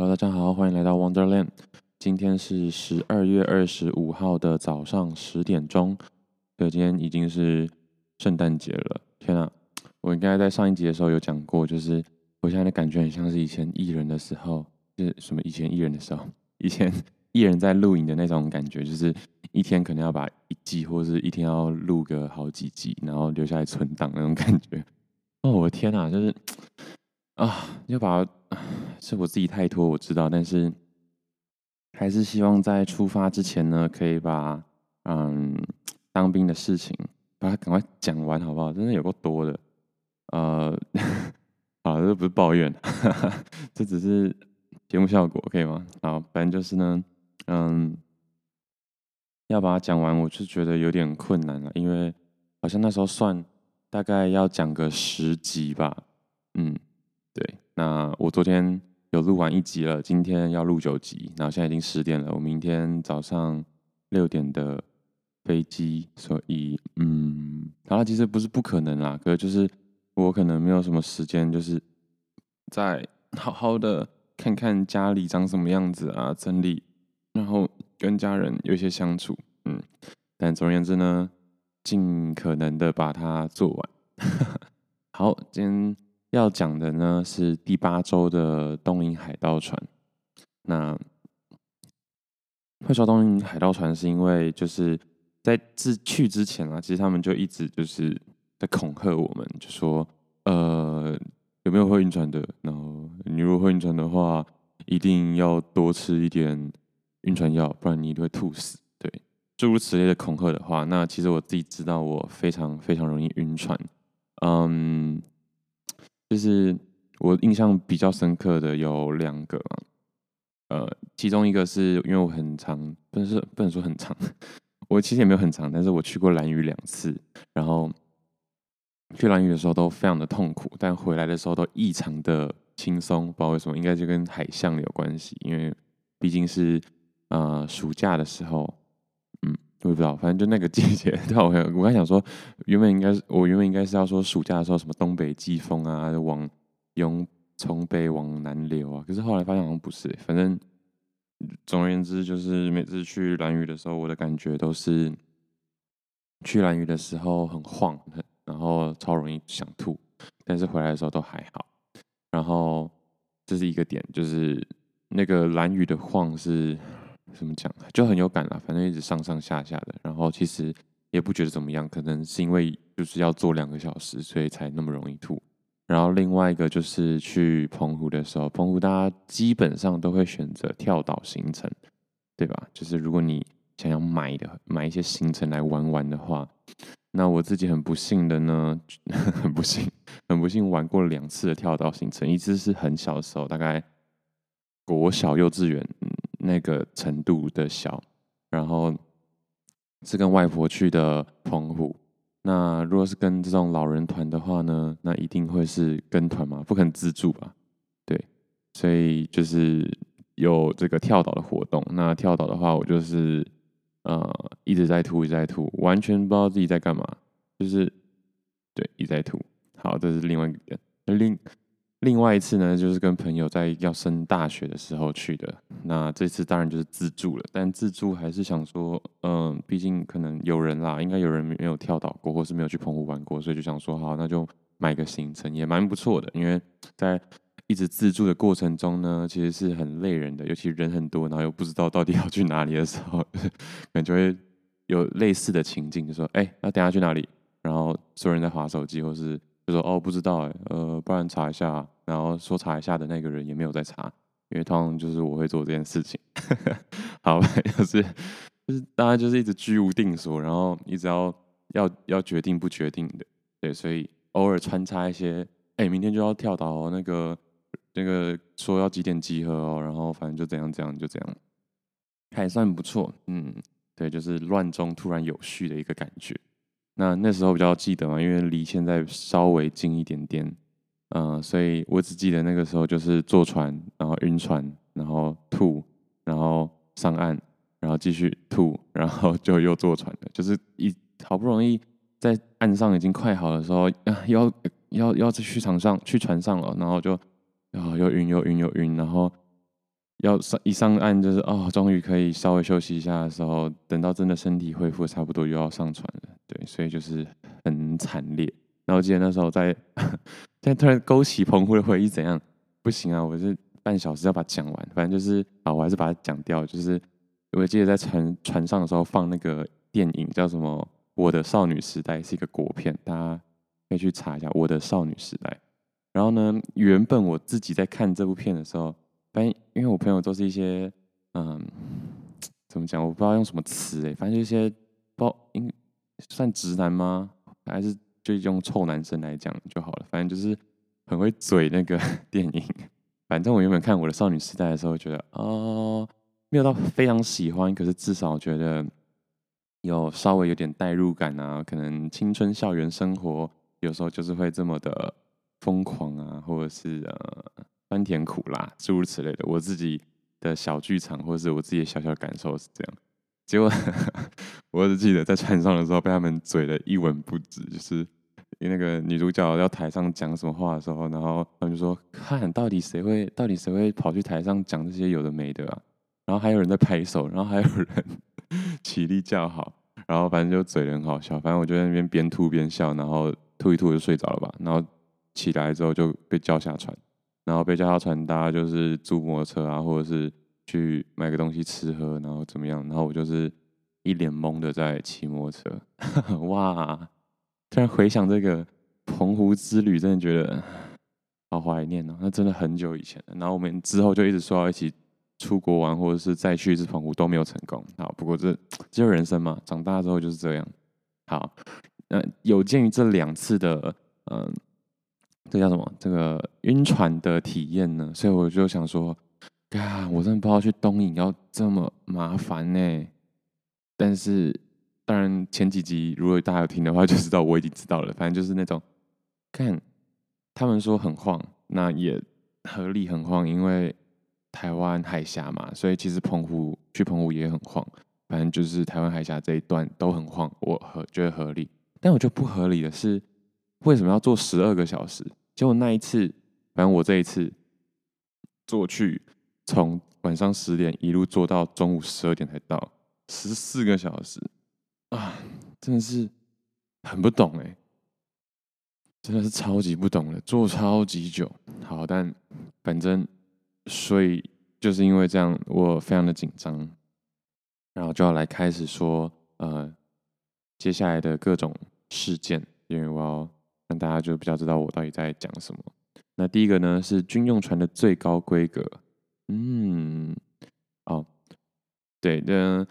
Hello，大家好，欢迎来到 Wonderland。今天是十二月二十五号的早上十点钟。对，今天已经是圣诞节了。天啊，我应该在上一集的时候有讲过，就是我现在的感觉很像是以前艺人的时候，就是什么以前艺人的时候，以前艺人在录影的那种感觉，就是一天可能要把一季或者是一天要录个好几集，然后留下来存档那种感觉。哦，我的天啊，就是。啊，要把是我自己太拖，我知道，但是还是希望在出发之前呢，可以把嗯当兵的事情把它赶快讲完，好不好？真的有够多的，呃，啊，这不是抱怨，哈哈，这只是节目效果，可以吗？好，反正就是呢，嗯，要把它讲完，我就觉得有点困难了，因为好像那时候算大概要讲个十集吧，嗯。对，那我昨天有录完一集了，今天要录九集，然后现在已经十点了，我明天早上六点的飞机，所以嗯，好了，其实不是不可能啦，可是就是我可能没有什么时间，就是再好好的看看家里长什么样子啊，整理，然后跟家人有一些相处，嗯，但总而言之呢，尽可能的把它做完。好，今天。要讲的呢是第八周的东瀛海盗船。那会说东瀛海盗船是因为就是在自去之前啊，其实他们就一直就是在恐吓我们，就说呃有没有会晕船的？然后你如果会晕船的话，一定要多吃一点晕船药，不然你一定会吐死。对，诸如此类的恐吓的话，那其实我自己知道我非常非常容易晕船。嗯。就是我印象比较深刻的有两个，呃，其中一个是因为我很长，不是不能说很长，我其实也没有很长，但是我去过兰屿两次，然后去兰屿的时候都非常的痛苦，但回来的时候都异常的轻松，不知道为什么，应该就跟海象有关系，因为毕竟是呃暑假的时候。我也不知道，反正就那个季节。对，我我刚想说，原本应该是我原本应该是要说暑假的时候什么东北季风啊，往从北往南流啊。可是后来发现好像不是。反正总而言之，就是每次去蓝屿的时候，我的感觉都是去蓝屿的时候很晃，然后超容易想吐。但是回来的时候都还好。然后这是一个点，就是那个蓝屿的晃是。怎么讲？就很有感了，反正一直上上下下的，然后其实也不觉得怎么样，可能是因为就是要坐两个小时，所以才那么容易吐。然后另外一个就是去澎湖的时候，澎湖大家基本上都会选择跳岛行程，对吧？就是如果你想要买的买一些行程来玩玩的话，那我自己很不幸的呢，很不幸，很不幸玩过两次的跳岛行程，一次是很小的时候，大概国小幼稚园。那个程度的小，然后是跟外婆去的澎湖。那如果是跟这种老人团的话呢，那一定会是跟团嘛，不可能自助吧？对，所以就是有这个跳岛的活动。那跳岛的话，我就是呃一直在吐，一直在吐，完全不知道自己在干嘛，就是对一直在吐。好，这是另外一个点。另另外一次呢，就是跟朋友在要升大学的时候去的。那这次当然就是自助了，但自助还是想说，嗯，毕竟可能有人啦，应该有人没有跳岛过，或是没有去澎湖玩过，所以就想说，好，那就买个行程也蛮不错的。因为在一直自助的过程中呢，其实是很累人的，尤其人很多，然后又不知道到底要去哪里的时候，感觉有类似的情境，就说，哎，那等下去哪里？然后所有人在划手机，或是。就说哦，不知道哎，呃，不然查一下。然后说查一下的那个人也没有在查，因为通常就是我会做这件事情。好吧，就是就是大家就是一直居无定所，然后一直要要要决定不决定的，对，所以偶尔穿插一些，哎，明天就要跳岛哦，那个那个说要几点集合哦，然后反正就这样这样就这样，还算不错，嗯，对，就是乱中突然有序的一个感觉。那那时候比较记得嘛，因为离现在稍微近一点点，嗯、所以我只记得那个时候就是坐船，然后晕船，然后吐，然后上岸，然后继续吐，然后就又坐船了，就是一好不容易在岸上已经快好的时候，啊，要要要去船上去船上了，然后就啊又晕又晕又晕，然后要上一上岸就是哦，终于可以稍微休息一下的时候，等到真的身体恢复差不多又要上船了，对，所以就是很惨烈。然后我记得那时候在，现在突然勾起澎湖的回忆，怎样？不行啊，我是半小时要把它讲完，反正就是啊，我还是把它讲掉。就是我记得在船船上的时候放那个电影叫什么《我的少女时代》，是一个国片，大家可以去查一下《我的少女时代》。然后呢，原本我自己在看这部片的时候。反正因为我朋友都是一些，嗯，怎么讲？我不知道用什么词哎，反正就一些，不知道应算直男吗？还是就用臭男生来讲就好了。反正就是很会嘴那个 电影。反正我原本看我的少女时代的时候，觉得哦，没有到非常喜欢，可是至少觉得有稍微有点代入感啊。可能青春校园生活有时候就是会这么的疯狂啊，或者是呃。酸甜苦辣，诸如此类的，我自己的小剧场，或者是我自己的小小感受是这样。结果，我只记得在船上的时候被他们嘴的一文不值，就是那个女主角要台上讲什么话的时候，然后他们就说：“看到底谁会，到底谁会跑去台上讲这些有的没的啊？”然后还有人在拍手，然后还有人 起立叫好，然后反正就嘴很好笑。反正我就在那边边吐边笑，然后吐一吐就睡着了吧。然后起来之后就被叫下船。然后被叫下船，大家就是租摩托车啊，或者是去买个东西吃喝，然后怎么样？然后我就是一脸懵的在骑摩托车。哇！突然回想这个澎湖之旅，真的觉得好怀念哦。那真的很久以前。然后我们之后就一直说要一起出国玩，或者是再去一次澎湖都没有成功。好，不过这只有人生嘛，长大之后就是这样。好，那有鉴于这两次的嗯。这叫什么？这个晕船的体验呢？所以我就想说，啊，我真的不知道去东引要这么麻烦呢。但是，当然前几集如果大家有听的话，就知道我已经知道了。反正就是那种，看他们说很晃，那也合理很晃，因为台湾海峡嘛，所以其实澎湖去澎湖也很晃。反正就是台湾海峡这一段都很晃，我合觉得合理。但我觉得不合理的是，为什么要坐十二个小时？结果那一次，反正我这一次坐去，从晚上十点一路坐到中午十二点才到，十四个小时啊，真的是很不懂哎，真的是超级不懂的，坐超级久。好，但反正所以就是因为这样，我非常的紧张，然后就要来开始说呃接下来的各种事件，因为我要。让大家就比较知道我到底在讲什么。那第一个呢是军用船的最高规格，嗯，哦，对，的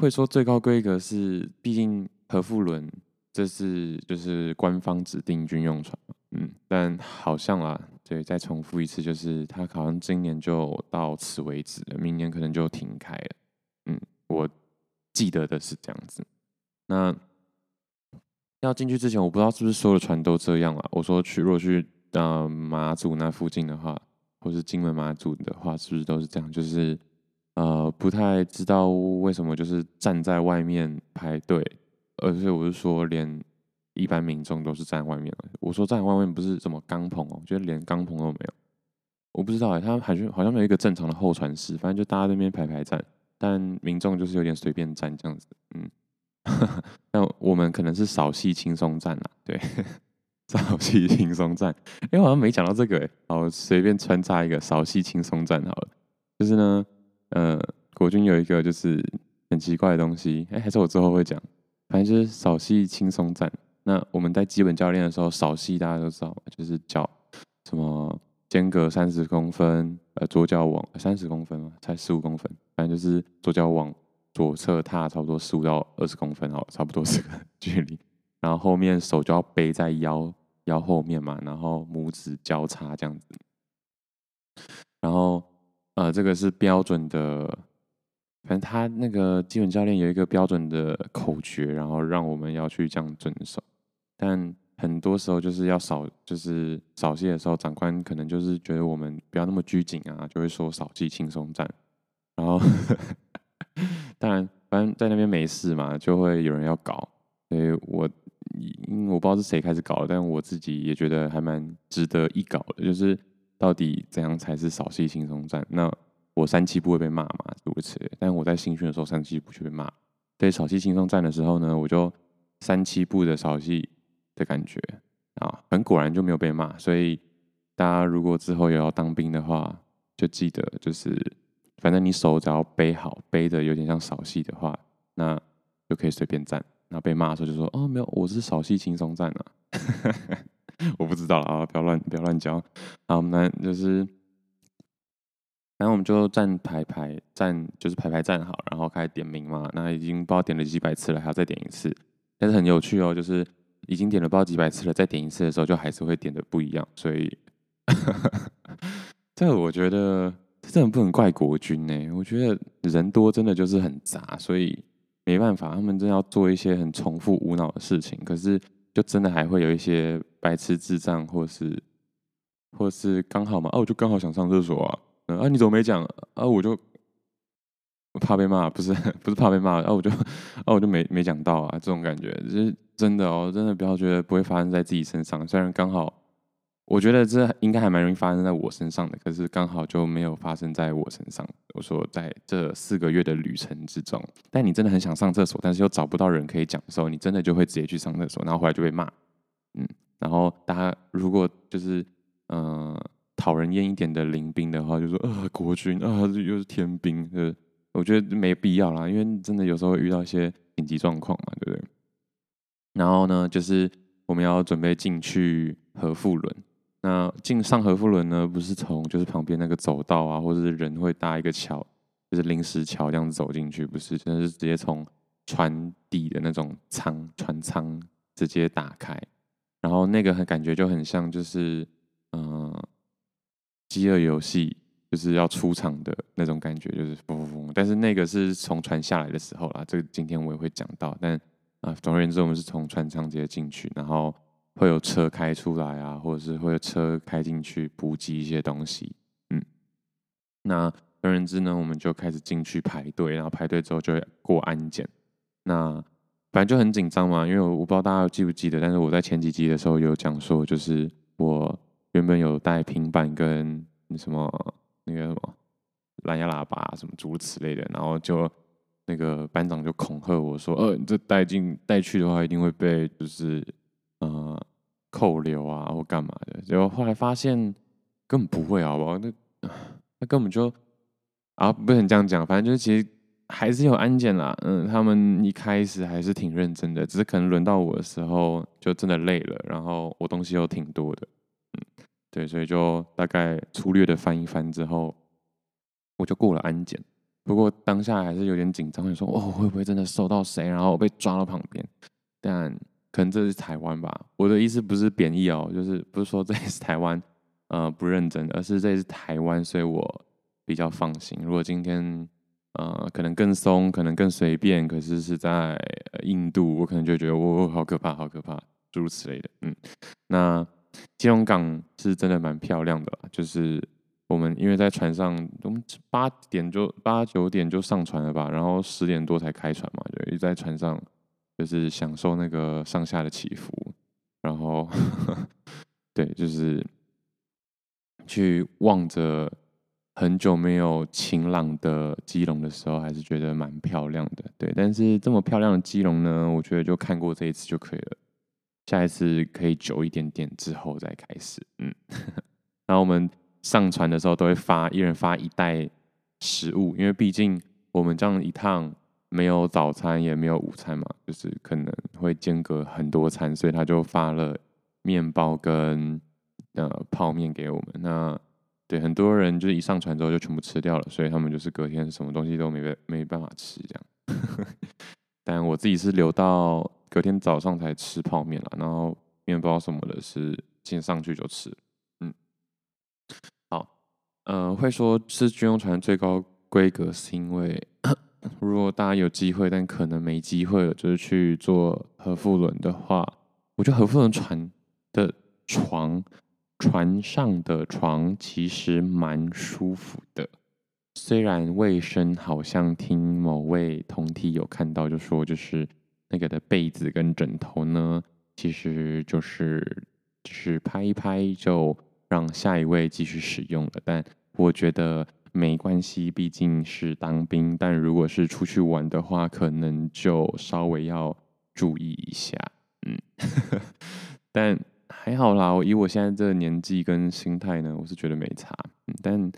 会说最高规格是，毕竟核富轮这是就是官方指定军用船嘛，嗯，但好像啦，对，再重复一次，就是它好像今年就到此为止了，明年可能就停开了，嗯，我记得的是这样子，那。要进去之前，我不知道是不是所有的船都这样啊。我说去，如果去呃马祖那附近的话，或是金门马祖的话，是不是都是这样？就是呃不太知道为什么就是站在外面排队，而且我是说连一般民众都是站外面。我说站外面不是什么钢棚哦，我觉得连钢棚都没有。我不知道哎，他好像好像没有一个正常的候船室，反正就大家在那边排排站，但民众就是有点随便站这样子，嗯。那我们可能是扫戏轻松站啦，对，扫戏轻松站。哎、我好像没讲到这个哎，好，随便穿插一个扫戏轻松站好了。就是呢，呃，国军有一个就是很奇怪的东西，哎、还是我之后会讲。反正就是扫戏轻松站。那我们在基本教练的时候扫戏，大家都知道，就是脚什么间隔三十公分，呃，左脚往三十公分嘛，才十五公分，反正就是左脚往。左侧踏差不多十五到二十公分，好，差不多这个距离。然后后面手就要背在腰腰后面嘛，然后拇指交叉这样子。然后呃，这个是标准的，反正他那个基本教练有一个标准的口诀，然后让我们要去这样遵守。但很多时候就是要扫，就是扫戏的时候，长官可能就是觉得我们不要那么拘谨啊，就会说扫戏轻松站，然后。当然，反正在那边没事嘛，就会有人要搞。所以我，因为我不知道是谁开始搞的，但我自己也觉得还蛮值得一搞的。就是到底怎样才是扫戏轻松站？那我三七步会被骂嘛，如此。但我在新训的时候，三七步就被骂。对扫戏轻松站的时候呢，我就三七步的扫戏的感觉啊，很果然就没有被骂。所以大家如果之后也要当兵的话，就记得就是，反正你手只要背好，背的有点像扫戏的话，那就可以随便站。然后被骂的时候就说：“哦，没有，我是扫气轻松站啊。” 我不知道了啊，不要乱不要乱教。好，那就是。然后我们就站排排站，就是排排站好，然后开始点名嘛。那已经不知道点了几百次了，还要再点一次。但是很有趣哦，就是已经点了不知道几百次了，再点一次的时候，就还是会点的不一样。所以，这个我觉得这真的不能怪国军呢。我觉得人多真的就是很杂，所以没办法，他们真要做一些很重复无脑的事情。可是就真的还会有一些白痴智障，或是或是刚好嘛，哦，我就刚好想上厕所啊。啊！你怎么没讲？啊！我就怕被骂，不是 不是怕被骂，啊！我就啊！我就没没讲到啊！这种感觉就是真的哦，真的不要觉得不会发生在自己身上。虽然刚好，我觉得这应该还蛮容易发生在我身上的，可是刚好就没有发生在我身上。我说在这四个月的旅程之中，但你真的很想上厕所，但是又找不到人可以讲的时候，你真的就会直接去上厕所，然后后来就被骂。嗯，然后大家如果就是嗯。讨人厌一点的临兵的话，就说啊，国军啊，又是天兵，呃，我觉得没必要啦，因为真的有时候会遇到一些紧急状况嘛，对不对？然后呢，就是我们要准备进去和富轮，那进上合富轮呢，不是从就是旁边那个走道啊，或者是人会搭一个桥，就是临时桥这样子走进去，不是，真的是直接从船底的那种舱船舱直接打开，然后那个感觉就很像，就是嗯。呃饥饿游戏就是要出场的那种感觉，就是嘣嘣嘣。但是那个是从船下来的时候啦，这个今天我也会讲到。但啊，总而言之，我们是从船舱直接进去，然后会有车开出来啊，或者是会有车开进去补给一些东西。嗯，那总而言之呢，我们就开始进去排队，然后排队之后就会过安检。那反正就很紧张嘛，因为我不知道大家记不记得，但是我在前几集的时候有讲说，就是我。原本有带平板跟什么那个什么蓝牙喇叭什么诸如此类的，然后就那个班长就恐吓我说：“呃，你这带进带去的话，一定会被就是呃扣留啊或干嘛的。”结果后来发现根本不会，好不好？那那根本就啊，不能这样讲，反正就是其实还是有安检啦。嗯，他们一开始还是挺认真的，只是可能轮到我的时候就真的累了，然后我东西又挺多的。嗯对，所以就大概粗略的翻一翻之后，我就过了安检。不过当下还是有点紧张，会说哦，会不会真的收到谁，然后我被抓到旁边？但可能这是台湾吧。我的意思不是贬义哦，就是不是说这是台湾 呃不认真，而是这是台湾，所以我比较放心。如果今天呃可能更松，可能更随便，可是是在印度，我可能就觉得哦，好可怕，好可怕，诸如此类的。嗯，那。基隆港是真的蛮漂亮的，就是我们因为在船上，我们八点就八九点就上船了吧，然后十点多才开船嘛，就一直在船上就是享受那个上下的起伏，然后 对，就是去望着很久没有晴朗的基隆的时候，还是觉得蛮漂亮的。对，但是这么漂亮的基隆呢，我觉得就看过这一次就可以了。下一次可以久一点点之后再开始，嗯，然后我们上船的时候都会发一人发一袋食物，因为毕竟我们这样一趟没有早餐也没有午餐嘛，就是可能会间隔很多餐，所以他就发了面包跟呃泡面给我们。那对很多人就是一上船之后就全部吃掉了，所以他们就是隔天什么东西都没没办法吃这样。但我自己是留到。隔天早上才吃泡面了，然后面包什么的是先上去就吃，嗯，好，呃，会说是军用船最高规格，是因为如果大家有机会，但可能没机会了，就是去坐合富轮的话，我觉得合富轮船的床，船上的床其实蛮舒服的，虽然卫生好像听某位同梯有看到就说就是。那个的被子跟枕头呢，其实就是只是拍一拍就让下一位继续使用了。但我觉得没关系，毕竟是当兵。但如果是出去玩的话，可能就稍微要注意一下。嗯，但还好啦，以我现在这个年纪跟心态呢，我是觉得没差。但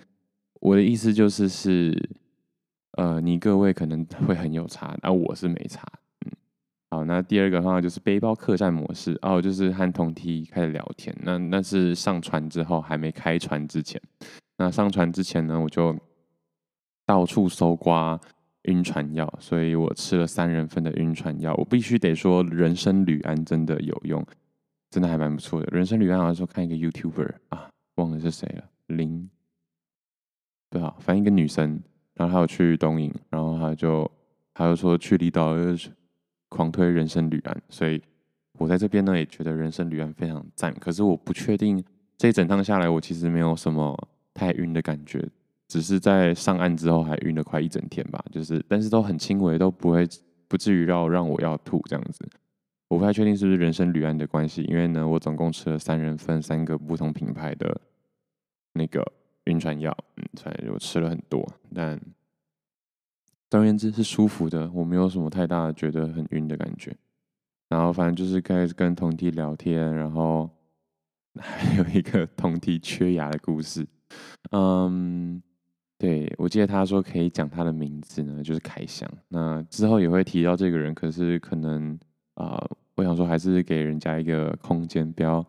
我的意思就是是，呃，你各位可能会很有差，而我是没差。好，那第二个的话就是背包客栈模式哦，就是和同梯开始聊天。那那是上船之后还没开船之前。那上船之前呢，我就到处搜刮晕船药，所以我吃了三人份的晕船药。我必须得说，人生旅安真的有用，真的还蛮不错的。人生旅安好像说看一个 YouTuber 啊，忘了是谁了，林，对啊，反正一个女生，然后她有去东营，然后她就她就说去离岛狂推人生旅安，所以我在这边呢也觉得人生旅安非常赞。可是我不确定这一整趟下来，我其实没有什么太晕的感觉，只是在上岸之后还晕了快一整天吧。就是，但是都很轻微，都不会不至于让让我要吐这样子。我不太确定是不是人生旅安的关系，因为呢，我总共吃了三人份三个不同品牌的那个晕船药，嗯，反正我吃了很多，但。总而言之是舒服的，我没有什么太大的觉得很晕的感觉。然后反正就是开始跟同梯聊天，然后 还有一个同梯缺牙的故事。嗯，对，我记得他说可以讲他的名字呢，就是凯翔。那之后也会提到这个人，可是可能啊、我想说还是给人家一个空间，不要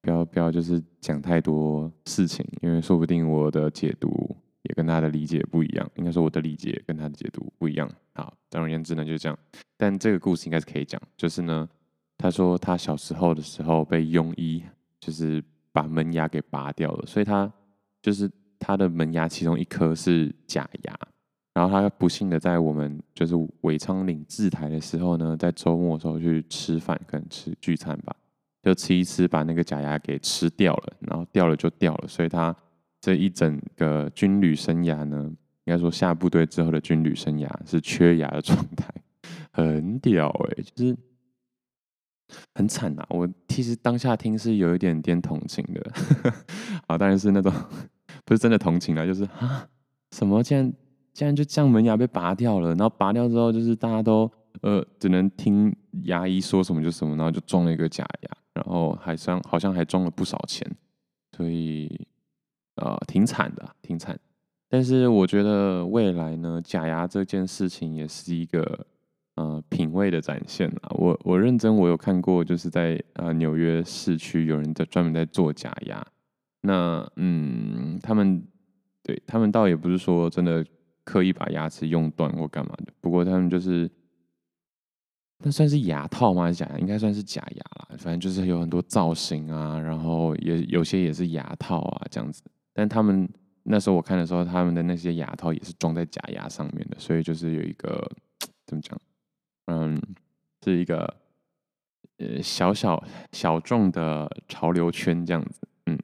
不要不要就是讲太多事情，因为说不定我的解读。也跟他的理解不一样，应该说我的理解跟他的解读不一样。好，总而言之呢，就是这样。但这个故事应该是可以讲，就是呢，他说他小时候的时候被庸医就是把门牙给拔掉了，所以他就是他的门牙其中一颗是假牙。然后他不幸的在我们就是尾昌岭自台的时候呢，在周末的时候去吃饭，可能吃聚餐吧，就吃一吃把那个假牙给吃掉了，然后掉了就掉了，所以他。这一整个军旅生涯呢，应该说下部队之后的军旅生涯是缺牙的状态，很屌哎、欸，就是很惨呐。我其实当下听是有一点点同情的，啊，当然是那种 不是真的同情啦，就是啊，什么竟然竟然就将门牙被拔掉了，然后拔掉之后就是大家都呃只能听牙医说什么就什么，然后就装了一个假牙，然后还像好像还装了不少钱，所以。呃，挺惨的，挺惨。但是我觉得未来呢，假牙这件事情也是一个呃品味的展现啊。我我认真，我有看过，就是在呃纽约市区有人在专门在做假牙。那嗯，他们对他们倒也不是说真的刻意把牙齿用断或干嘛的。不过他们就是，那算是牙套吗？假牙？应该算是假牙啦。反正就是有很多造型啊，然后也有些也是牙套啊，这样子。但他们那时候我看的时候，他们的那些牙套也是装在假牙上面的，所以就是有一个怎么讲？嗯，是一个呃小小小众的潮流圈这样子，嗯。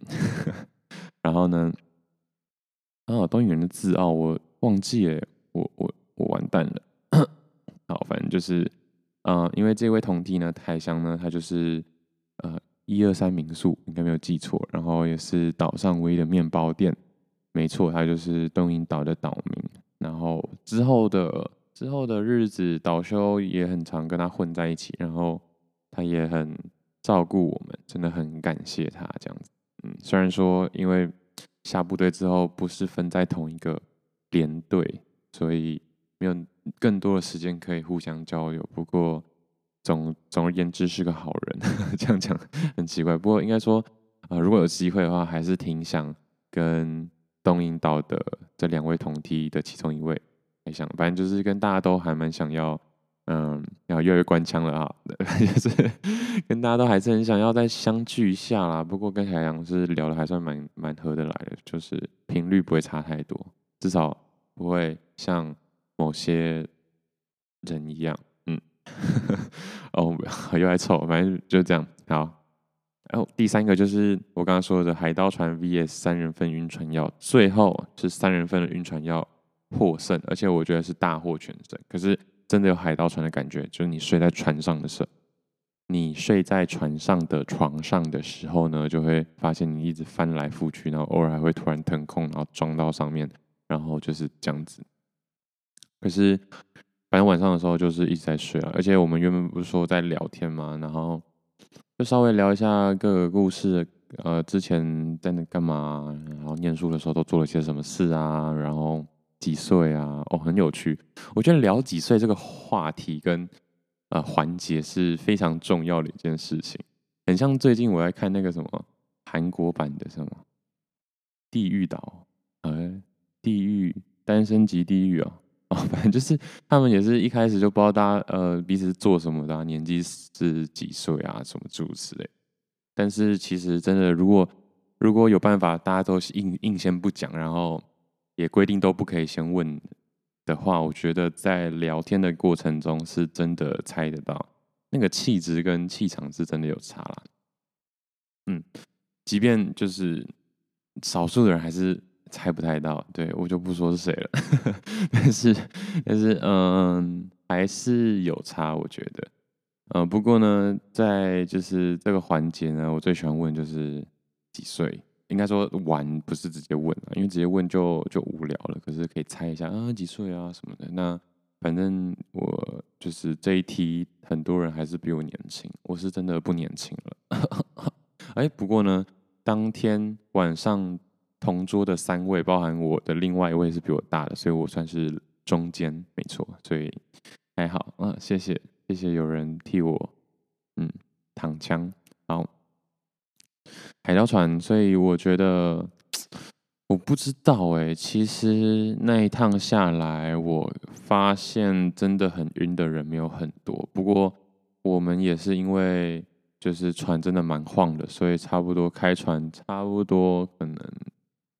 然后呢，啊，东引人的自傲我忘记了，我我我完蛋了。好，反正就是，呃，因为这位同弟呢，台香呢，他就是呃。一二三民宿应该没有记错，然后也是岛上唯一的面包店，没错，他就是东瀛岛的岛民。然后之后的之后的日子，岛修也很常跟他混在一起，然后他也很照顾我们，真的很感谢他这样子。嗯，虽然说因为下部队之后不是分在同一个连队，所以没有更多的时间可以互相交流，不过。总总而言之是个好人，这样讲很奇怪。不过应该说，呃，如果有机会的话，还是挺想跟东英岛的这两位同梯的其中一位，还想，反正就是跟大家都还蛮想要，嗯，要越来越官腔了啊，就是 跟大家都还是很想要再相聚一下啦。不过跟海洋是聊的还算蛮蛮合得来的，就是频率不会差太多，至少不会像某些人一样。嗯 哦，又来凑，反正就这样。好，然后第三个就是我刚刚说的海盗船 VS 三人份晕船药，最后是三人份的晕船药获胜，而且我觉得是大获全胜。可是真的有海盗船的感觉，就是你睡在船上的时候，你睡在船上的床上的时候呢，就会发现你一直翻来覆去，然后偶尔还会突然腾空，然后撞到上面，然后就是这样子。可是反正晚上的时候就是一直在睡了，而且我们原本不是说在聊天嘛，然后就稍微聊一下各个故事，呃，之前在那干嘛，然后念书的时候都做了些什么事啊，然后几岁啊，哦，很有趣。我觉得聊几岁这个话题跟呃环节是非常重要的一件事情，很像最近我在看那个什么韩国版的什么地狱岛，呃，地狱单身即地狱啊。哦，反正就是他们也是一开始就不知道大家呃彼此做什么的，年纪是几岁啊，什么诸如此类。但是其实真的，如果如果有办法，大家都硬硬先不讲，然后也规定都不可以先问的话，我觉得在聊天的过程中是真的猜得到那个气质跟气场是真的有差啦。嗯，即便就是少数的人还是。猜不太到，对，我就不说是谁了，但是但是嗯，还是有差，我觉得，嗯，不过呢，在就是这个环节呢，我最喜欢问就是几岁，应该说玩不是直接问啊，因为直接问就就无聊了，可是可以猜一下啊几岁啊什么的，那反正我就是这一题，很多人还是比我年轻，我是真的不年轻了，哎，不过呢，当天晚上。同桌的三位，包含我的另外一位是比我大的，所以我算是中间，没错，所以还好。嗯，谢谢，谢谢有人替我，嗯，躺枪。好，海盗船，所以我觉得，我不知道哎，其实那一趟下来，我发现真的很晕的人没有很多。不过我们也是因为就是船真的蛮晃的，所以差不多开船，差不多可能。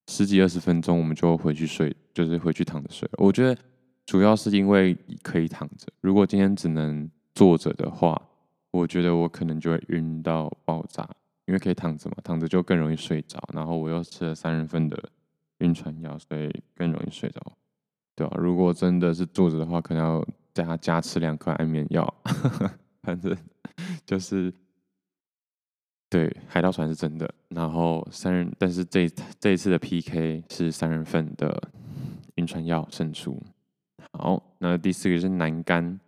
十几二十分钟，我们就回去睡，就是回去躺着睡。我觉得主要是因为可以躺着。如果今天只能坐着的话，我觉得我可能就会晕到爆炸。因为可以躺着嘛，躺着就更容易睡着。然后我又吃了三人份的晕船药，所以更容易睡着，对吧？如果真的是坐着的话，可能要加加吃两颗安眠药。反正就是。对，海盗船是真的。然后三人，但是这这一次的 PK 是三人份的晕船药胜出。好，那第四个是南竿，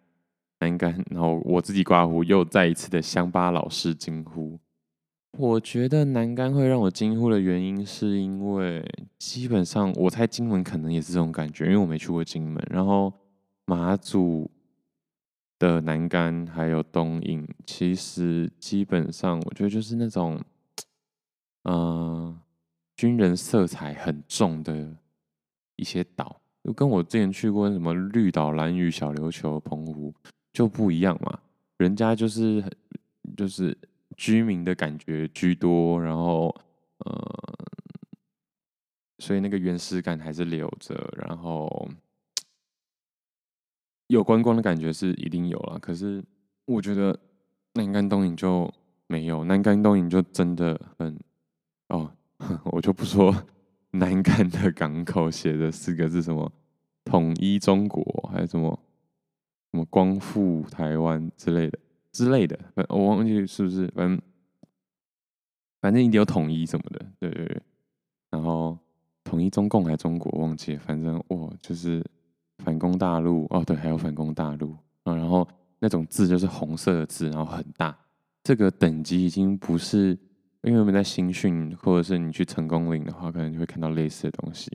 南竿。然后我自己刮胡，又再一次的乡巴佬式惊呼。我觉得南竿会让我惊呼的原因，是因为基本上我猜金门可能也是这种感觉，因为我没去过金门。然后马祖。的南竿还有东引，其实基本上我觉得就是那种，嗯、呃，军人色彩很重的一些岛，就跟我之前去过什么绿岛、兰屿、小琉球、澎湖就不一样嘛。人家就是就是居民的感觉居多，然后呃，所以那个原始感还是留着，然后。有观光的感觉是一定有了，可是我觉得南竿东引就没有，南竿东引就真的很哦，我就不说 南竿的港口写的四个字什么统一中国还是什么什么光复台湾之类的之类的，我忘记是不是，反正反正一定有统一什么的，对对对，然后统一中共还是中国忘记，反正我就是。反攻大陆哦，对，还有反攻大陆啊，然后那种字就是红色的字，然后很大。这个等级已经不是，因为我们在新训或者是你去成功岭的话，可能就会看到类似的东西。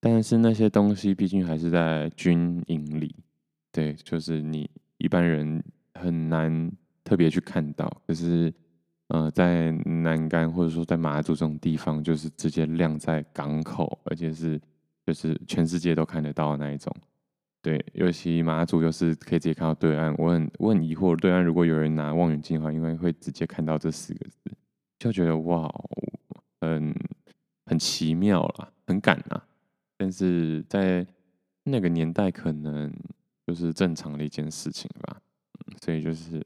但是那些东西毕竟还是在军营里，对，就是你一般人很难特别去看到。可是呃，在南竿或者说在马祖这种地方，就是直接亮在港口，而且是就是全世界都看得到的那一种。对，尤其马祖又是可以直接看到对岸，我很我很疑惑，对岸如果有人拿望远镜的话，应该会直接看到这四个字，就觉得哇，很很奇妙啦，很赶啊。但是在那个年代，可能就是正常的一件事情吧。所以就是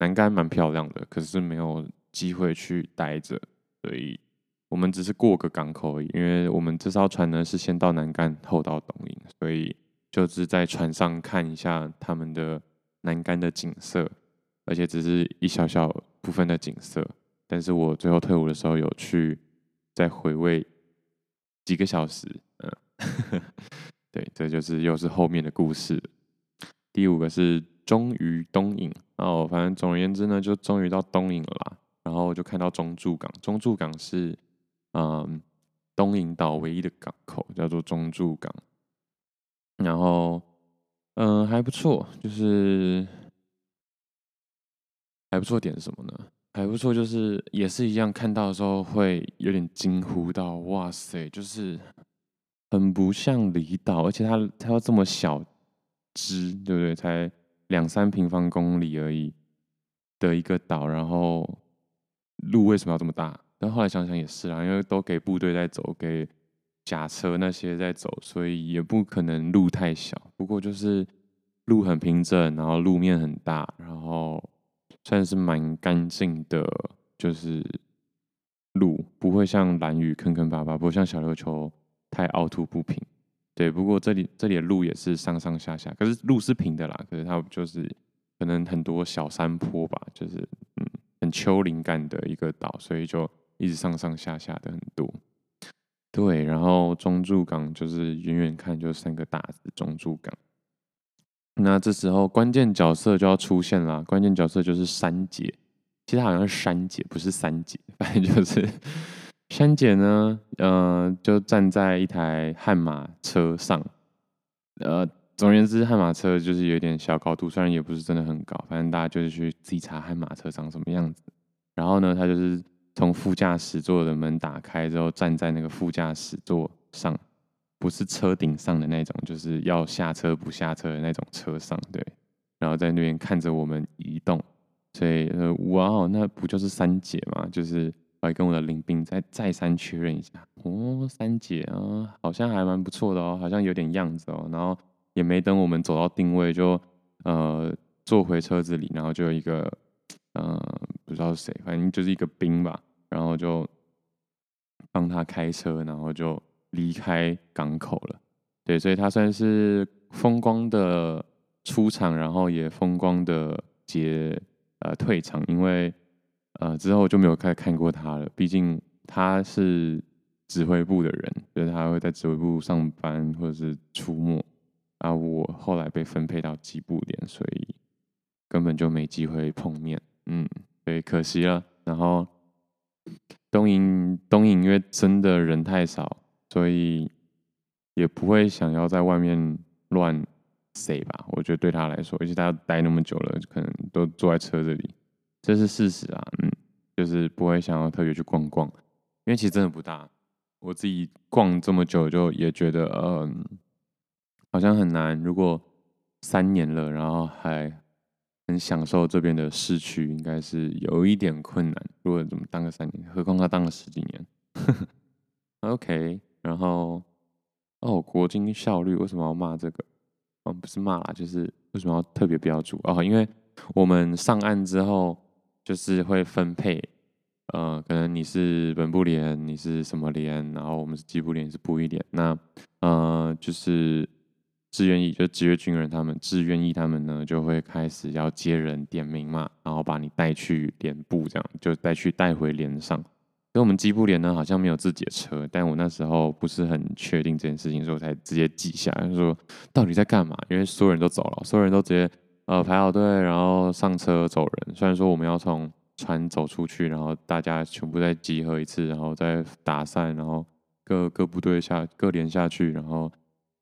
南竿蛮漂亮的，可是没有机会去待着，所以我们只是过个港口而已。因为我们这艘船呢是先到南竿，后到东引，所以。就是在船上看一下他们的南竿的景色，而且只是一小小部分的景色。但是我最后退伍的时候有去再回味几个小时，嗯，对，这就是又是后面的故事。第五个是终于东引哦，反正总而言之呢，就终于到东引了啦。然后就看到中柱港，中柱港是嗯东引岛唯一的港口，叫做中柱港。然后嗯还不错，就是还不错点什么呢？还不错，就是也是一样，看到的时候会有点惊呼到，哇塞，就是很不像离岛，而且它它要这么小只，对不对？才两三平方公里而已的一个岛，然后路为什么要这么大？但后来想想也是啊，因为都给部队在走，给假车那些在走，所以也不可能路太小。不过就是路很平整，然后路面很大，然后。算是蛮干净的，就是路不会像蓝屿坑坑巴巴，不会像小琉球太凹凸不平。对，不过这里这里的路也是上上下下，可是路是平的啦，可是它就是可能很多小山坡吧，就是嗯很丘陵感的一个岛，所以就一直上上下下的很多。对，然后中柱港就是远远看就是三个大字中柱港。那这时候关键角色就要出现了，关键角色就是珊姐，其实好像是珊姐，不是三姐，反正就是珊姐呢，呃，就站在一台悍马车上，呃，总而言之，悍马车就是有点小高度，虽然也不是真的很高，反正大家就是去自己查悍马车长什么样子。然后呢，他就是从副驾驶座的门打开之后，站在那个副驾驶座上。不是车顶上的那种，就是要下车不下车的那种车上，对。然后在那边看着我们移动，所以呃，哇哦，那不就是三姐吗？就是我还跟我的领兵再再三确认一下，哦，三姐啊，好像还蛮不错的哦，好像有点样子哦。然后也没等我们走到定位，就呃坐回车子里，然后就有一个呃不知道是谁，反正就是一个兵吧，然后就帮他开车，然后就。离开港口了，对，所以他算是风光的出场，然后也风光的结呃退场，因为呃之后就没有再看过他了。毕竟他是指挥部的人，就是他会在指挥部上班或者是出没。啊，我后来被分配到机部连，所以根本就没机会碰面，嗯，对，可惜了。然后东引东引因为真的人太少。所以也不会想要在外面乱塞吧？我觉得对他来说，而且他待那么久了，可能都坐在车子里，这是事实啊。嗯，就是不会想要特别去逛逛，因为其实真的不大。我自己逛这么久，就也觉得嗯，好像很难。如果三年了，然后还很享受这边的市区，应该是有一点困难。如果怎么当个三年，何况他当了十几年。OK。然后，哦，国军效率为什么要骂这个？哦，不是骂啦，就是为什么要特别标注？哦，因为我们上岸之后，就是会分配，呃，可能你是本部连，你是什么连，然后我们是机部连，是部一连。那，呃，就是志愿役，就职业军人他们，志愿役他们呢，就会开始要接人点名嘛，然后把你带去连部，这样就带去带回连上。所以我们机部连呢，好像没有自己的车，但我那时候不是很确定这件事情，所以我才直接记下来，说到底在干嘛？因为所有人都走了，所有人都直接呃排好队，然后上车走人。虽然说我们要从船走出去，然后大家全部再集合一次，然后再打散，然后各各部队下各连下去，然后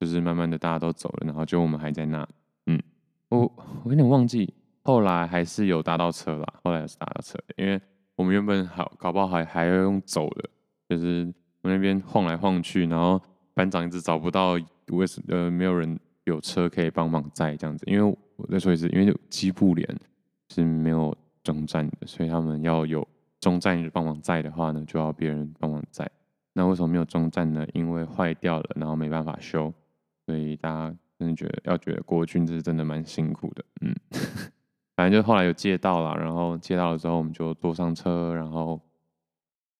就是慢慢的大家都走了，然后就我们还在那。嗯，我我有点忘记，后来还是有搭到车啦，后来也是搭到车，因为。我们原本好搞不好还还要用走的，就是我那边晃来晃去，然后班长一直找不到为什呃没有人有车可以帮忙载这样子，因为我再说一次，因为机部连是没有中站的，所以他们要有中站帮忙载的话呢，就要别人帮忙载。那为什么没有中站呢？因为坏掉了，然后没办法修，所以大家真的觉得要觉得国军这是真的蛮辛苦的，嗯。反正就后来有借到了，然后借到了之后，我们就坐上车，然后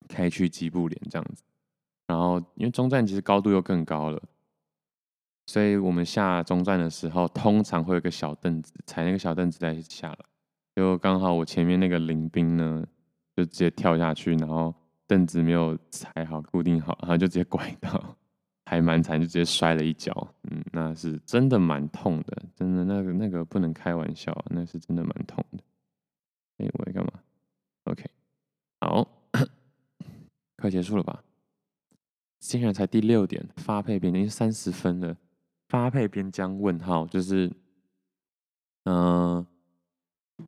开去吉布连这样子。然后因为中站其实高度又更高了，所以我们下中站的时候，通常会有个小凳子，踩那个小凳子再下来。就刚好我前面那个邻兵呢，就直接跳下去，然后凳子没有踩好固定好，然后就直接拐到，还蛮惨，就直接摔了一跤。嗯，那是真的蛮痛的，真的那个那个不能开玩笑，那是真的蛮痛的。哎、我在干嘛？OK，好，快结束了吧？现在才第六点，发配边疆三十分了。发配边疆？问号，就是，嗯、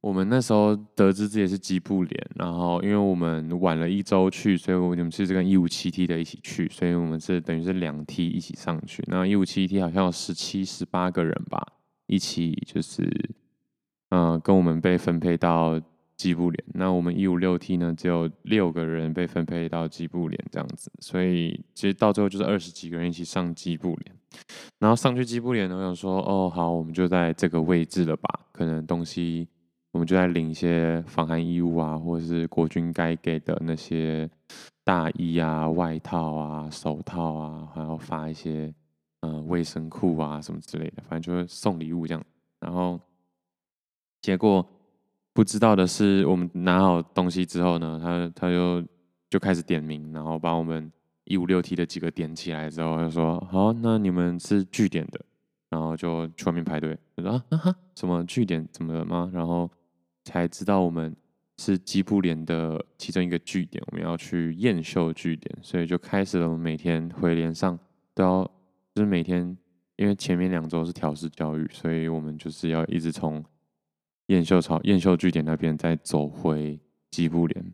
我们那时候得知自己是机部连，然后因为我们晚了一周去，所以我们是跟一五七 T 的一起去，所以我们是等于是两梯一起上去。那一五七 T 好像有十七、十八个人吧，一起就是，嗯、跟我们被分配到机部连。那我们一五六 T 呢，只有六个人被分配到机部连这样子，所以其实到最后就是二十几个人一起上机部连。然后上去机部连呢，我想说，哦，好，我们就在这个位置了吧，可能东西。我们就在领一些防寒衣物啊，或者是国军该给的那些大衣啊、外套啊、手套啊，还要发一些呃卫生裤啊什么之类的，反正就是送礼物这样。然后结果不知道的是，我们拿好东西之后呢，他他就就开始点名，然后把我们一五六 T 的几个点起来之后，就说：“好，那你们是据点的。”然后就去外面排队，就说：“啊哈，什么据点怎么了吗？”然后。才知道我们是基布连的其中一个据点，我们要去燕秀据点，所以就开始了。我们每天回连上都要，就是每天，因为前面两周是调试教育，所以我们就是要一直从燕秀朝燕秀据点那边再走回基布连。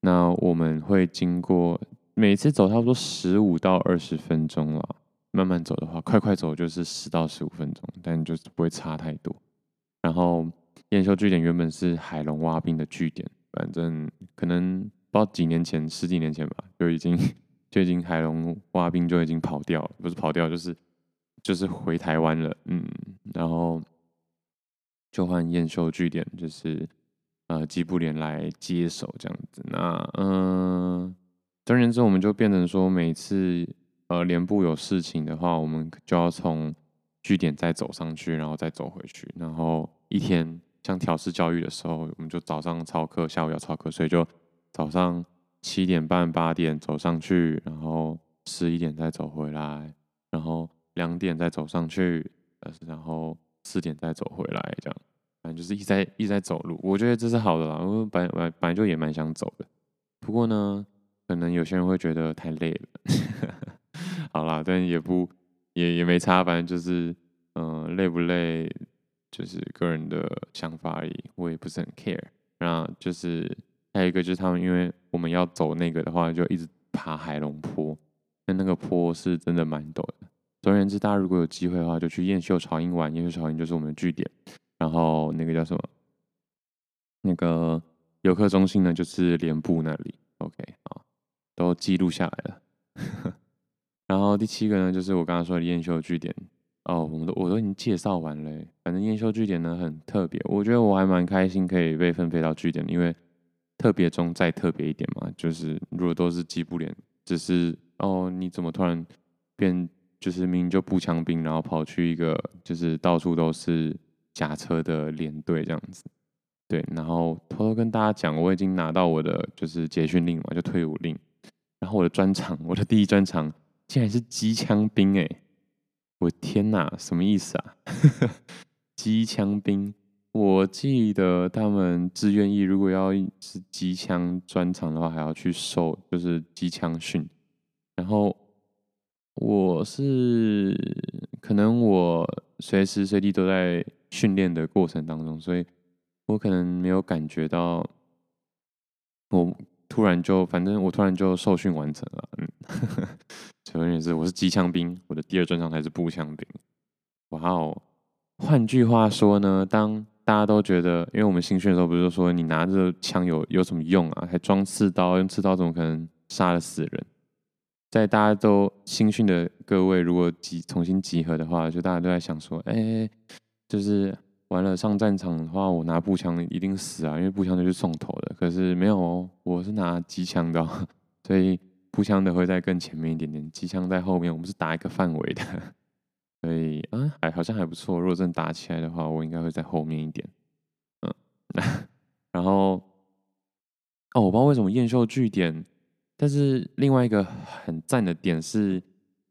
那我们会经过每次走差不多十五到二十分钟了，慢慢走的话，快快走就是十到十五分钟，但就是不会差太多。然后。燕秀据点原本是海龙挖兵的据点，反正可能不知道几年前，十几年前吧，就已经 就已经海龙挖兵就已经跑掉了，不是跑掉就是就是回台湾了，嗯，然后就换燕秀据点，就是呃吉布连来接手这样子。那嗯，总而言之，我们就变成说，每次呃连部有事情的话，我们就要从据点再走上去，然后再走回去，然后一天。像调试教育的时候，我们就早上操课，下午要操课，所以就早上七点半、八点走上去，然后十一点再走回来，然后两点再走上去，然后四点再走回来，这样，反正就是一直在一直在走路。我觉得这是好的啦，我本来本来就也蛮想走的，不过呢，可能有些人会觉得太累了。好啦，但也不也也没差，反正就是嗯、累不累？就是个人的想法而已，我也不是很 care。然后就是还有一个就是他们，因为我们要走那个的话，就一直爬海龙坡，那那个坡是真的蛮陡的。总而言之，大家如果有机会的话，就去燕秀草营玩。燕秀草营就是我们的据点，然后那个叫什么？那个游客中心呢，就是连部那里。OK，好，都记录下来了。然后第七个呢，就是我刚刚说的燕秀据点。哦，我们都我都已经介绍完了。反正燕修据点呢很特别，我觉得我还蛮开心可以被分配到据点，因为特别中再特别一点嘛。就是如果都是机部连，只是哦，你怎么突然变就是明明就步枪兵，然后跑去一个就是到处都是甲车的连队这样子？对，然后偷偷跟大家讲，我已经拿到我的就是结训令嘛，就退伍令。然后我的专长，我的第一专长竟然是机枪兵哎！我天哪，什么意思啊？机枪兵，我记得他们志愿役如果要是机枪专长的话，还要去受就是机枪训。然后我是可能我随时随地都在训练的过程当中，所以我可能没有感觉到我。突然就，反正我突然就受训完成了，嗯，所以也是，我是机枪兵，我的第二专长才是步枪兵。哇哦，换句话说呢，当大家都觉得，因为我们新训的时候不是说你拿着枪有有什么用啊？还装刺刀，用刺刀怎么可能杀了死人？在大家都新训的各位，如果集重新集合的话，就大家都在想说，哎，就是。完了，上战场的话，我拿步枪一定死啊，因为步枪就是送头的。可是没有哦，我是拿机枪的，所以步枪的会在更前面一点点，机枪在后面。我们是打一个范围的，所以啊，还好像还不错。如果真的打起来的话，我应该会在后面一点。嗯，然后哦，我不知道为什么燕秀据点，但是另外一个很赞的点是，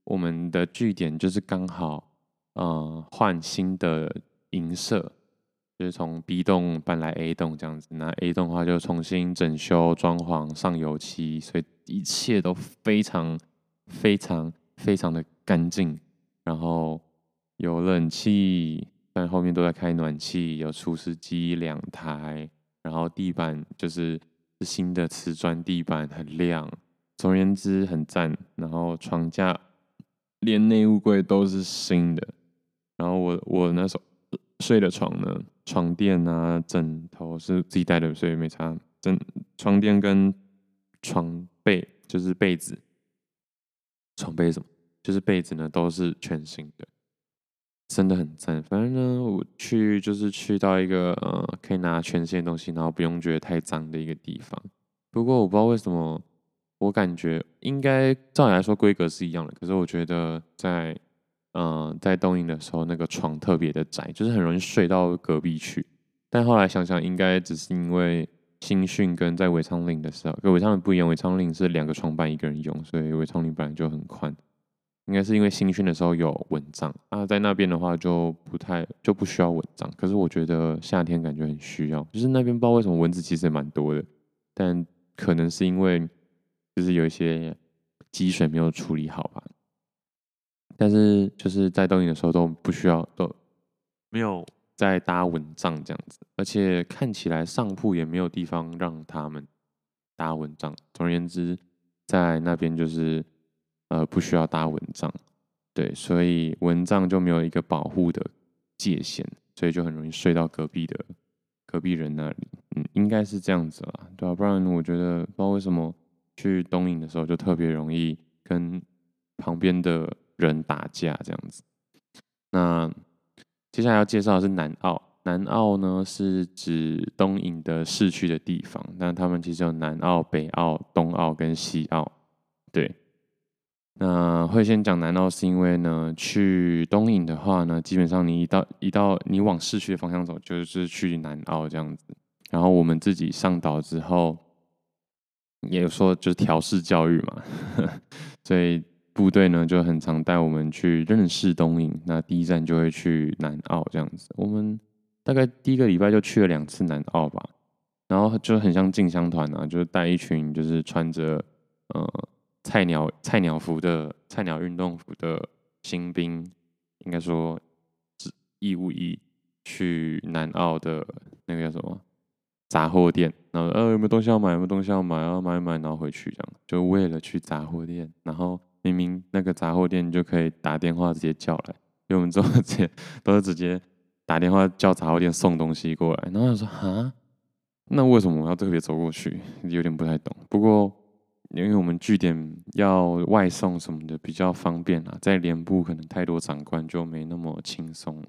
我们的据点就是刚好，呃，换新的银色，就是从 B 栋搬来 A 栋这样子。那 A 栋的话就重新整修、装潢、上油漆，所以一切都非常、非常、非常的干净。然后有冷气，但后面都在开暖气，有除湿机两台，然后地板就是新的瓷砖地板，很亮。总而言之，很赞。然后床架连内务柜都是新的。然后我我那时候睡的床呢，床垫啊、枕头是自己带的，所以没差。枕床垫跟床被就是被子，床被什么？就是被子呢，都是全新的，真的很赞。反正呢，我去就是去到一个呃可以拿全新的东西，然后不用觉得太脏的一个地方。不过我不知道为什么。我感觉应该照理来说规格是一样的，可是我觉得在嗯、在东营的时候，那个床特别的窄，就是很容易睡到隔壁去。但后来想想，应该只是因为新训跟在韦昌岭的时候，跟韦昌岭不一样，韦昌岭是两个床板一个人用，所以韦昌岭本来就很宽。应该是因为新训的时候有蚊帐啊，在那边的话就不太就不需要蚊帐。可是我觉得夏天感觉很需要，就是那边不知道为什么蚊子其实也蛮多的，但可能是因为。就是有一些积水没有处理好吧，但是就是在东营的时候都不需要，都没有在搭蚊帐这样子，而且看起来上铺也没有地方让他们搭蚊帐。总而言之，在那边就是呃不需要搭蚊帐，对，所以蚊帐就没有一个保护的界限，所以就很容易睡到隔壁的隔壁人那里。嗯，应该是这样子啦，对啊，不然我觉得不知道为什么。去东营的时候就特别容易跟旁边的人打架这样子。那接下来要介绍的是南澳，南澳呢是指东营的市区的地方，但他们其实有南澳、北澳、东澳跟西澳。对，那会先讲南澳是因为呢，去东营的话呢，基本上你一到一到你往市区的方向走，就是去南澳这样子。然后我们自己上岛之后。也有说就是调试教育嘛，所以部队呢就很常带我们去认识东营。那第一站就会去南澳这样子。我们大概第一个礼拜就去了两次南澳吧，然后就很像进香团啊，就是带一群就是穿着呃菜鸟菜鸟服的菜鸟运动服的新兵，应该说是义务役去南澳的那个叫什么？杂货店，然后呃有没有东西要买？有没有东西要买？然后买买，然后回去这样，就为了去杂货店。然后明明那个杂货店就可以打电话直接叫来，因为我们之后直接都是直接打电话叫杂货店送东西过来。然后他说啊，那为什么我要特别走过去？有点不太懂。不过因为我们据点要外送什么的比较方便啊，在连部可能太多长官就没那么轻松了。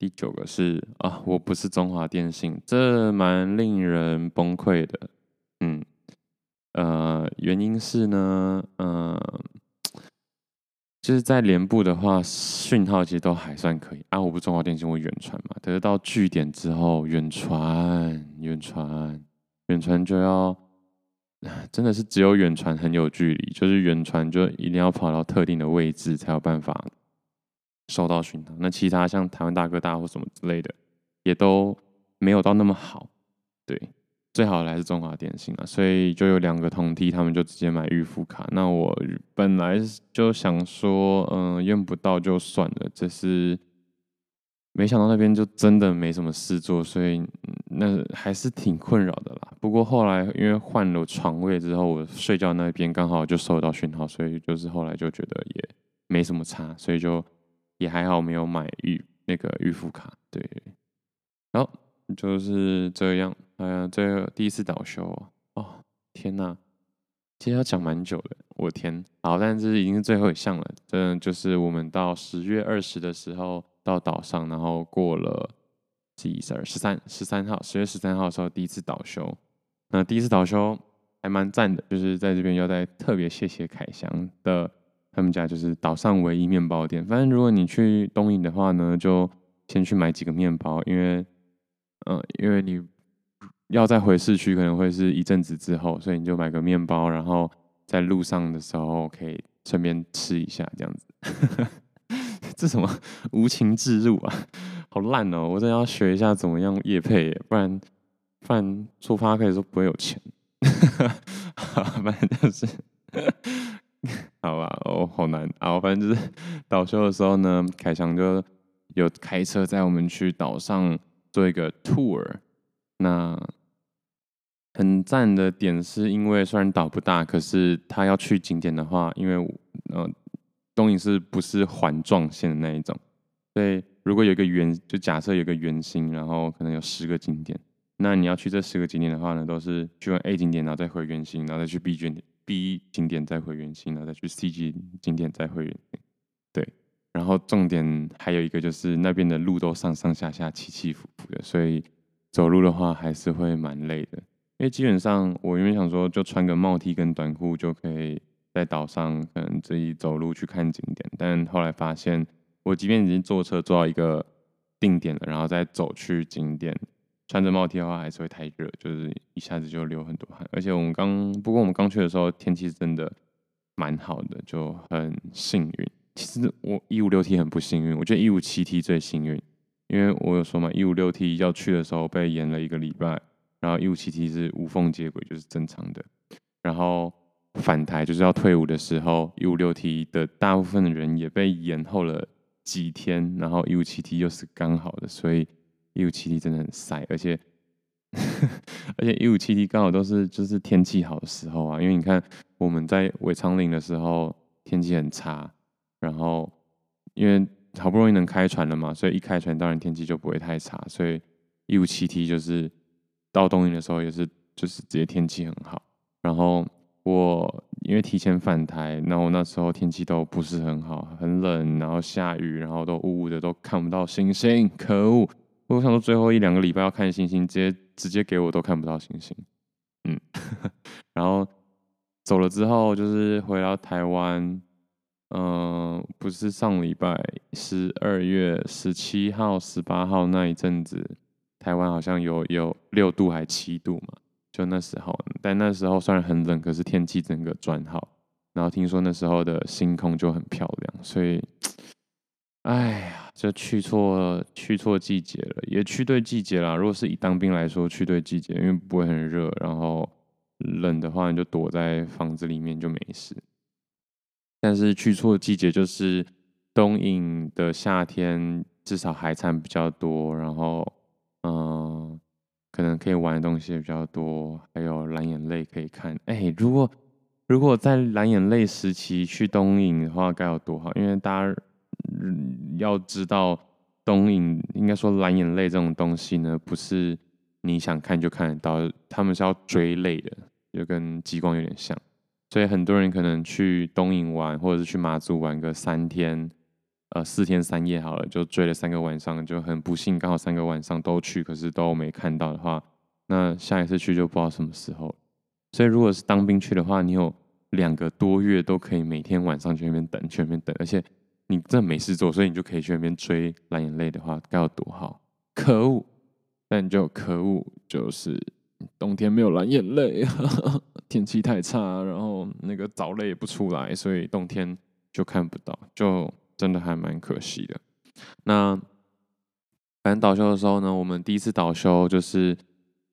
第九个是啊，我不是中华电信，这蛮令人崩溃的。嗯，呃，原因是呢，嗯、就是在连部的话，讯号其实都还算可以啊。我不中华电信，我远传嘛。可是到据点之后，远传、远传、远传就要，真的是只有远传很有距离，就是远传就一定要跑到特定的位置才有办法。收到讯号，那其他像台湾大哥大或什么之类的，也都没有到那么好。对，最好的还是中华电信啊，所以就有两个同梯，他们就直接买预付卡。那我本来就想说，嗯，用不到就算了，只是没想到那边就真的没什么事做，所以那还是挺困扰的啦。不过后来因为换了床位之后，我睡觉那边刚好就收到讯号，所以就是后来就觉得也没什么差，所以就。也还好，没有买预那个预付卡，对。好，就是这样。哎呀，最后第一次导修哦，天哪，其实要讲蛮久的，我天。好，但是已经是最后一项了。这就是我们到十月二十的时候到岛上，然后过了十一、十二、十三、十三号，十月十三号的时候第一次导修。那第一次导修还蛮赞的，就是在这边要再特别谢谢凯翔的。他们家就是岛上唯一面包店。反正如果你去东营的话呢，就先去买几个面包，因为，嗯、因为你要再回市区，可能会是一阵子之后，所以你就买个面包，然后在路上的时候可以顺便吃一下这样子。这什么无情置入啊，好烂哦！我真的要学一下怎么样夜配，不然不然出发可以说不会有钱。好，反正就是，好吧，哦，好难啊！反正就是岛休的时候呢，凯翔就有开车载我们去岛上做一个 tour。那很赞的点是因为虽然岛不大，可是他要去景点的话，因为呃。东引是不是环状线的那一种？所以如果有一个圆，就假设有一个圆心，然后可能有十个景点，那你要去这十个景点的话呢，都是去完 A 景点，然后再回圆心，然后再去 B 景点，B 景点再回圆心，然后再去 C 景景点再回圆。对，然后重点还有一个就是那边的路都上上下下起起伏伏的，所以走路的话还是会蛮累的。因为基本上我原本想说就穿个帽 T 跟短裤就可以。在岛上可能自己走路去看景点，但后来发现，我即便已经坐车坐到一个定点了，然后再走去景点，穿着帽 T 的话还是会太热，就是一下子就流很多汗。而且我们刚，不过我们刚去的时候天气真的蛮好的，就很幸运。其实我一五六 T 很不幸运，我觉得一五七 T 最幸运，因为我有说嘛，一五六 T 要去的时候被延了一个礼拜，然后一五七 T 是无缝接轨，就是正常的，然后。返台就是要退伍的时候，一五六 T 的大部分的人也被延后了几天，然后一五七 T 又是刚好的，所以一五七 T 真的很塞，而且 而且一五七 T 刚好都是就是天气好的时候啊，因为你看我们在尾长岭的时候天气很差，然后因为好不容易能开船了嘛，所以一开船当然天气就不会太差，所以一五七 T 就是到东引的时候也是就是直接天气很好，然后。我因为提前返台，然后那时候天气都不是很好，很冷，然后下雨，然后都雾雾的，都看不到星星，可恶！我想说最后一两个礼拜要看星星，直接直接给我都看不到星星，嗯，然后走了之后就是回到台湾，嗯、不是上礼拜十二月十七号、十八号那一阵子，台湾好像有有六度还七度嘛。就那时候，但那时候虽然很冷，可是天气整个转好。然后听说那时候的星空就很漂亮，所以，哎呀，就去错去错季节了，也去对季节啦。如果是以当兵来说，去对季节，因为不会很热，然后冷的话你就躲在房子里面就没事。但是去错季节，就是东引的夏天至少海产比较多，然后，嗯。可能可以玩的东西也比较多，还有蓝眼泪可以看。哎、如果如果在蓝眼泪时期去东影的话，该有多好！因为大家、嗯、要知道，东影应该说蓝眼泪这种东西呢，不是你想看就看得到，他们是要追泪的，就跟极光有点像。所以很多人可能去东影玩，或者是去马祖玩个三天。呃，四天三夜好了，就追了三个晚上，就很不幸，刚好三个晚上都去，可是都没看到的话，那下一次去就不知道什么时候。所以如果是当兵去的话，你有两个多月都可以每天晚上去那边等，去那边等，而且你真的没事做，所以你就可以去那边追蓝眼泪的话，该有多好！可恶，但就可恶，就是冬天没有蓝眼泪，天气太差，然后那个藻类也不出来，所以冬天就看不到，就。真的还蛮可惜的。那反正岛休的时候呢，我们第一次岛休就是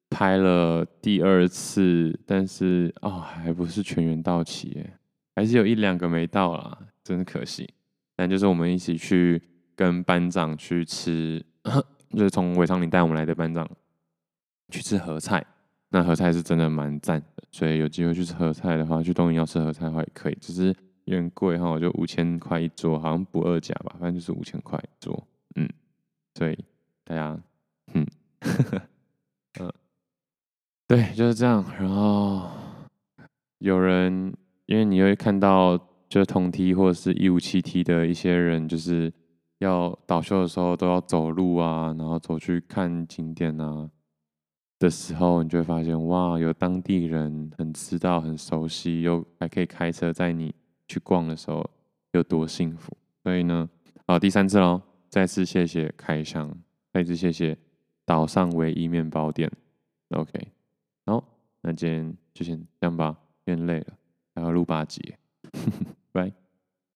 拍了第二次，但是、哦，还不是全员到齐耶，还是有一两个没到啦，真的可惜。但就是我们一起去跟班长去吃，就是从尾昌林带我们来的班长去吃合菜，那合菜是真的蛮赞的，所以有机会去吃合菜的话，去东营要吃合菜的话也可以，只是。有点贵哈，我就五千块一桌，好像不二价吧，反正就是五千块一桌，嗯，所以大家，嗯，嗯，对，就是这样。然后有人，因为你会看到，就是同梯或者是一五七梯的一些人，就是要倒休的时候都要走路啊，然后走去看景点啊的时候，你就会发现，哇，有当地人很知道、很熟悉，又还可以开车载你。去逛的时候有多幸福，所以呢，好，第三次喽，再次谢谢凯翔，再次谢谢岛上唯一面包店，OK，好，那今天就先这样吧，有点累了，还要录八集，拜。